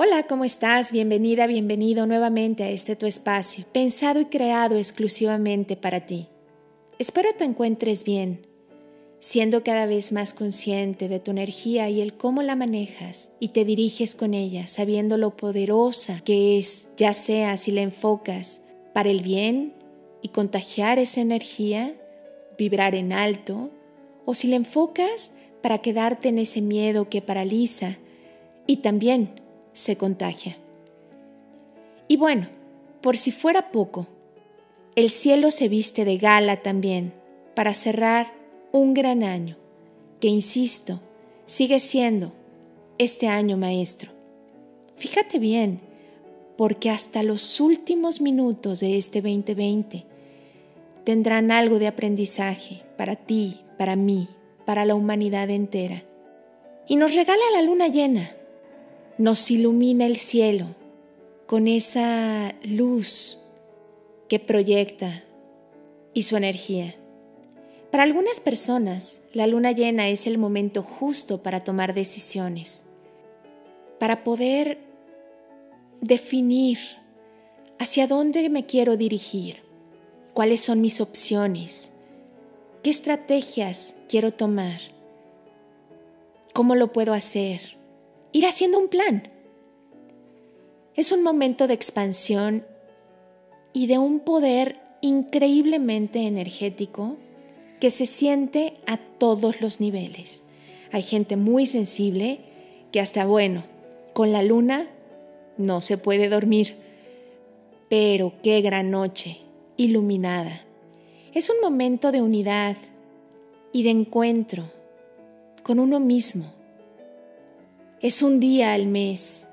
Hola, ¿cómo estás? Bienvenida, bienvenido nuevamente a este tu espacio, pensado y creado exclusivamente para ti. Espero te encuentres bien, siendo cada vez más consciente de tu energía y el cómo la manejas y te diriges con ella, sabiendo lo poderosa que es, ya sea si la enfocas para el bien y contagiar esa energía, vibrar en alto, o si la enfocas para quedarte en ese miedo que paraliza y también se contagia. Y bueno, por si fuera poco, el cielo se viste de gala también para cerrar un gran año, que insisto, sigue siendo este año maestro. Fíjate bien, porque hasta los últimos minutos de este 2020 tendrán algo de aprendizaje para ti, para mí, para la humanidad entera. Y nos regala la luna llena, nos ilumina el cielo con esa luz que proyecta y su energía. Para algunas personas, la luna llena es el momento justo para tomar decisiones, para poder definir hacia dónde me quiero dirigir, cuáles son mis opciones, qué estrategias quiero tomar, cómo lo puedo hacer, ir haciendo un plan. Es un momento de expansión y de un poder increíblemente energético que se siente a todos los niveles. Hay gente muy sensible que hasta bueno, con la luna no se puede dormir, pero qué gran noche, iluminada. Es un momento de unidad y de encuentro con uno mismo. Es un día al mes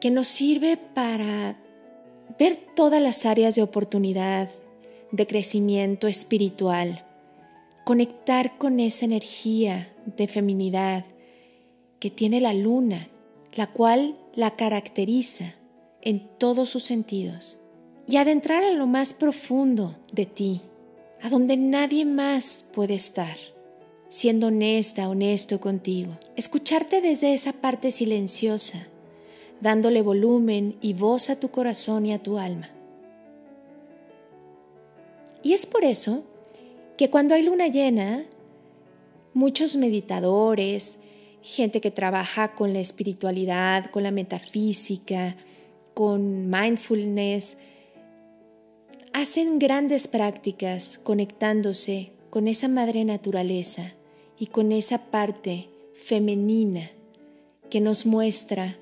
que nos sirve para ver todas las áreas de oportunidad, de crecimiento espiritual conectar con esa energía de feminidad que tiene la luna, la cual la caracteriza en todos sus sentidos, y adentrar a lo más profundo de ti, a donde nadie más puede estar, siendo honesta, honesto contigo, escucharte desde esa parte silenciosa, dándole volumen y voz a tu corazón y a tu alma. Y es por eso que cuando hay luna llena, muchos meditadores, gente que trabaja con la espiritualidad, con la metafísica, con mindfulness, hacen grandes prácticas conectándose con esa madre naturaleza y con esa parte femenina que nos muestra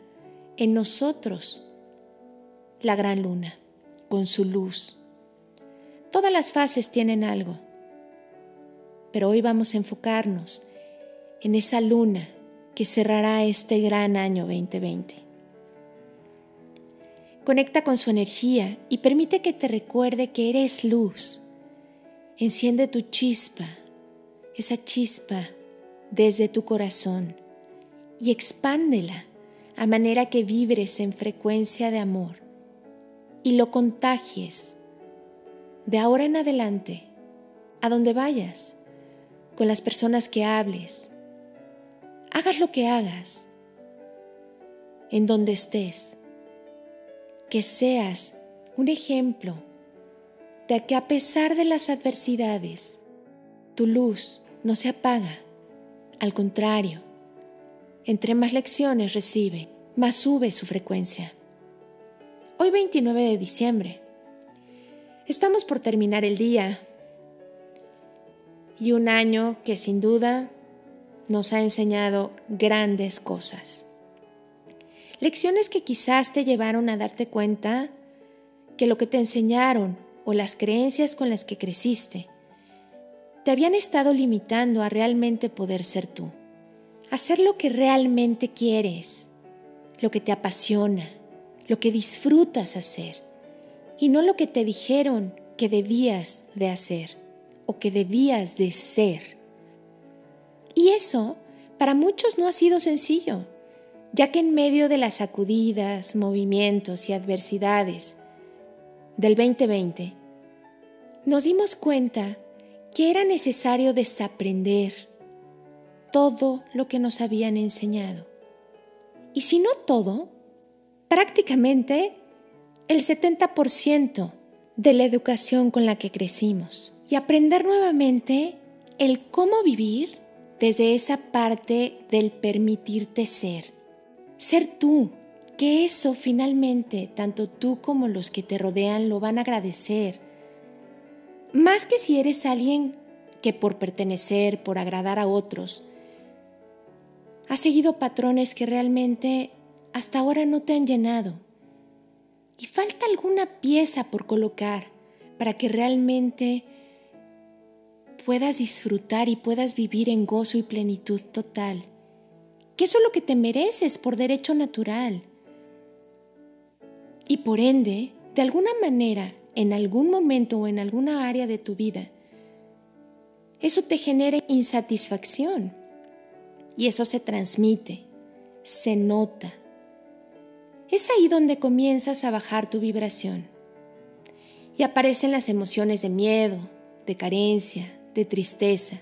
en nosotros la gran luna, con su luz. Todas las fases tienen algo pero hoy vamos a enfocarnos en esa luna que cerrará este gran año 2020. Conecta con su energía y permite que te recuerde que eres luz. Enciende tu chispa, esa chispa desde tu corazón y expándela a manera que vibres en frecuencia de amor y lo contagies de ahora en adelante a donde vayas con las personas que hables. Hagas lo que hagas, en donde estés. Que seas un ejemplo de que a pesar de las adversidades, tu luz no se apaga. Al contrario, entre más lecciones recibe, más sube su frecuencia. Hoy 29 de diciembre. Estamos por terminar el día y un año que sin duda nos ha enseñado grandes cosas. Lecciones que quizás te llevaron a darte cuenta que lo que te enseñaron o las creencias con las que creciste te habían estado limitando a realmente poder ser tú. Hacer lo que realmente quieres, lo que te apasiona, lo que disfrutas hacer y no lo que te dijeron que debías de hacer o que debías de ser. Y eso para muchos no ha sido sencillo, ya que en medio de las sacudidas, movimientos y adversidades del 2020, nos dimos cuenta que era necesario desaprender todo lo que nos habían enseñado. Y si no todo, prácticamente el 70% de la educación con la que crecimos y aprender nuevamente el cómo vivir desde esa parte del permitirte ser. Ser tú, que eso finalmente tanto tú como los que te rodean lo van a agradecer. Más que si eres alguien que por pertenecer, por agradar a otros, has seguido patrones que realmente hasta ahora no te han llenado. Y falta alguna pieza por colocar para que realmente puedas disfrutar y puedas vivir en gozo y plenitud total. Que eso es lo que te mereces por derecho natural. Y por ende, de alguna manera, en algún momento o en alguna área de tu vida, eso te genera insatisfacción. Y eso se transmite, se nota. Es ahí donde comienzas a bajar tu vibración. Y aparecen las emociones de miedo, de carencia, de tristeza,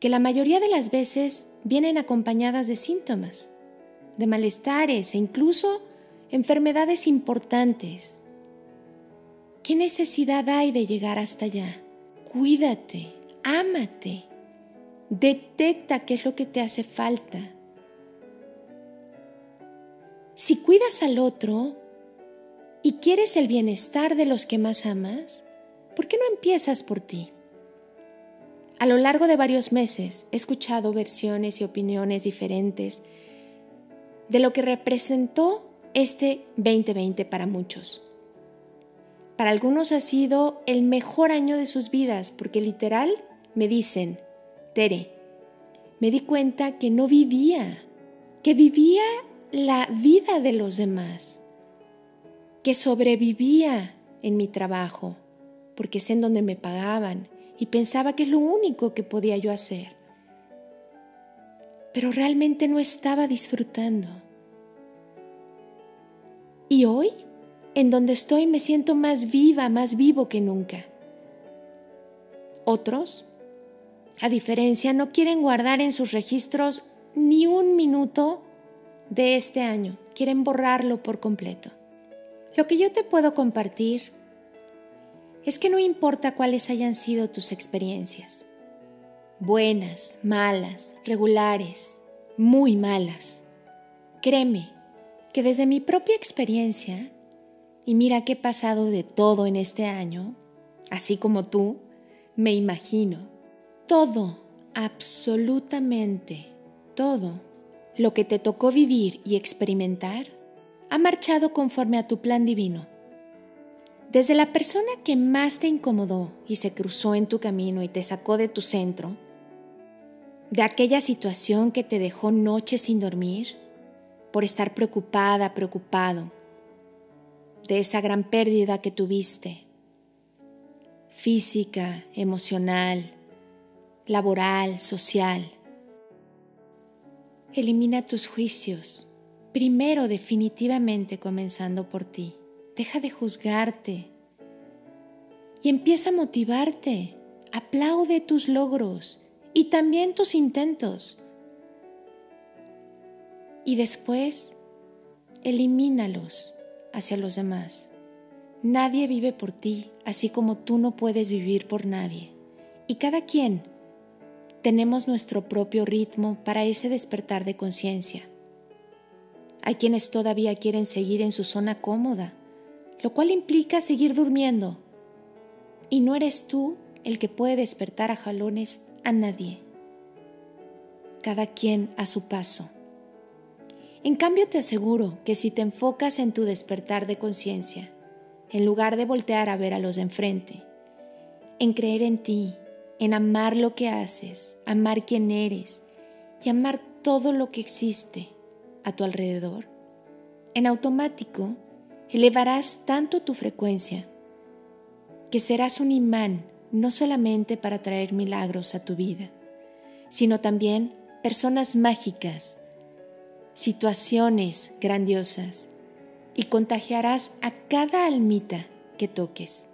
que la mayoría de las veces vienen acompañadas de síntomas, de malestares e incluso enfermedades importantes. ¿Qué necesidad hay de llegar hasta allá? Cuídate, ámate, detecta qué es lo que te hace falta. Si cuidas al otro y quieres el bienestar de los que más amas, ¿por qué no empiezas por ti? A lo largo de varios meses he escuchado versiones y opiniones diferentes de lo que representó este 2020 para muchos. Para algunos ha sido el mejor año de sus vidas porque literal me dicen, Tere, me di cuenta que no vivía, que vivía la vida de los demás, que sobrevivía en mi trabajo, porque es en donde me pagaban, y pensaba que es lo único que podía yo hacer. Pero realmente no estaba disfrutando. Y hoy, en donde estoy, me siento más viva, más vivo que nunca. Otros, a diferencia, no quieren guardar en sus registros ni un minuto de este año, quieren borrarlo por completo. Lo que yo te puedo compartir es que no importa cuáles hayan sido tus experiencias, buenas, malas, regulares, muy malas. Créeme que desde mi propia experiencia, y mira que he pasado de todo en este año, así como tú, me imagino, todo, absolutamente todo lo que te tocó vivir y experimentar, ha marchado conforme a tu plan divino. Desde la persona que más te incomodó y se cruzó en tu camino y te sacó de tu centro, de aquella situación que te dejó noches sin dormir, por estar preocupada, preocupado, de esa gran pérdida que tuviste, física, emocional, laboral, social. Elimina tus juicios, primero definitivamente comenzando por ti. Deja de juzgarte y empieza a motivarte. Aplaude tus logros y también tus intentos. Y después, elimínalos hacia los demás. Nadie vive por ti, así como tú no puedes vivir por nadie. Y cada quien tenemos nuestro propio ritmo para ese despertar de conciencia. Hay quienes todavía quieren seguir en su zona cómoda lo cual implica seguir durmiendo. Y no eres tú el que puede despertar a jalones a nadie. Cada quien a su paso. En cambio te aseguro que si te enfocas en tu despertar de conciencia, en lugar de voltear a ver a los de enfrente, en creer en ti, en amar lo que haces, amar quién eres y amar todo lo que existe a tu alrededor, en automático elevarás tanto tu frecuencia que serás un imán no solamente para traer milagros a tu vida, sino también personas mágicas, situaciones grandiosas y contagiarás a cada almita que toques.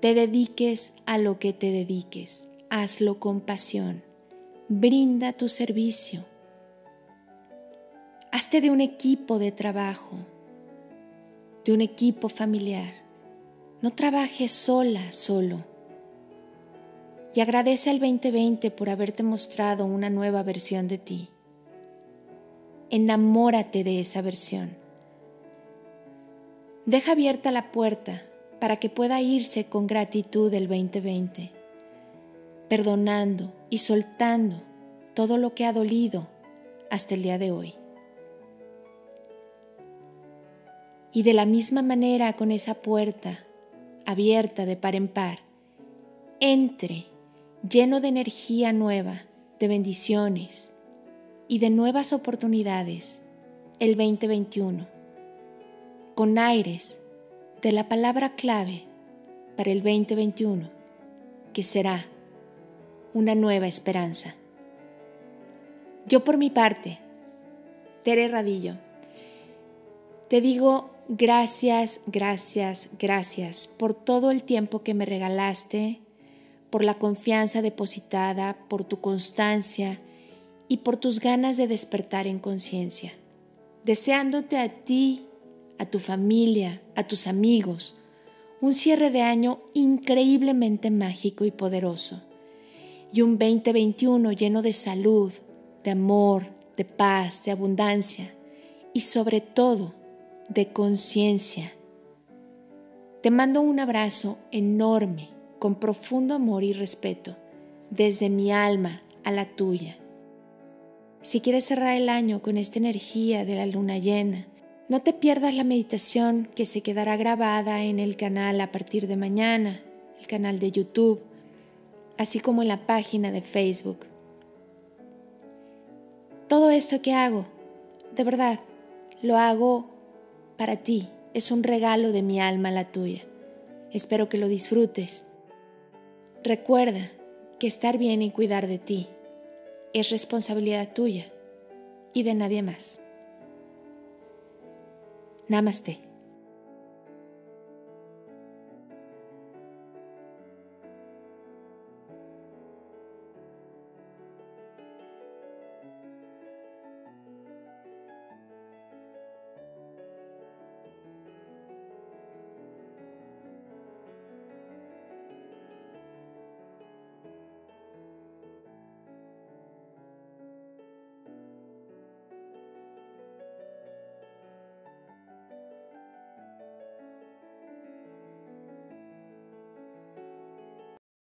Te dediques a lo que te dediques, hazlo con pasión, brinda tu servicio Hazte de un equipo de trabajo, de un equipo familiar. No trabajes sola, solo. Y agradece al 2020 por haberte mostrado una nueva versión de ti. Enamórate de esa versión. Deja abierta la puerta para que pueda irse con gratitud el 2020, perdonando y soltando todo lo que ha dolido hasta el día de hoy. Y de la misma manera con esa puerta abierta de par en par, entre lleno de energía nueva, de bendiciones y de nuevas oportunidades el 2021, con aires de la palabra clave para el 2021, que será una nueva esperanza. Yo por mi parte, Tere Radillo, te digo gracias, gracias, gracias por todo el tiempo que me regalaste, por la confianza depositada, por tu constancia y por tus ganas de despertar en conciencia. Deseándote a ti, a tu familia, a tus amigos, un cierre de año increíblemente mágico y poderoso, y un 2021 lleno de salud, de amor, de paz, de abundancia y sobre todo de conciencia. Te mando un abrazo enorme, con profundo amor y respeto, desde mi alma a la tuya. Si quieres cerrar el año con esta energía de la luna llena, no te pierdas la meditación que se quedará grabada en el canal a partir de mañana, el canal de YouTube, así como en la página de Facebook. Todo esto que hago, de verdad, lo hago para ti, es un regalo de mi alma a la tuya. Espero que lo disfrutes. Recuerda que estar bien y cuidar de ti es responsabilidad tuya y de nadie más. Namaste.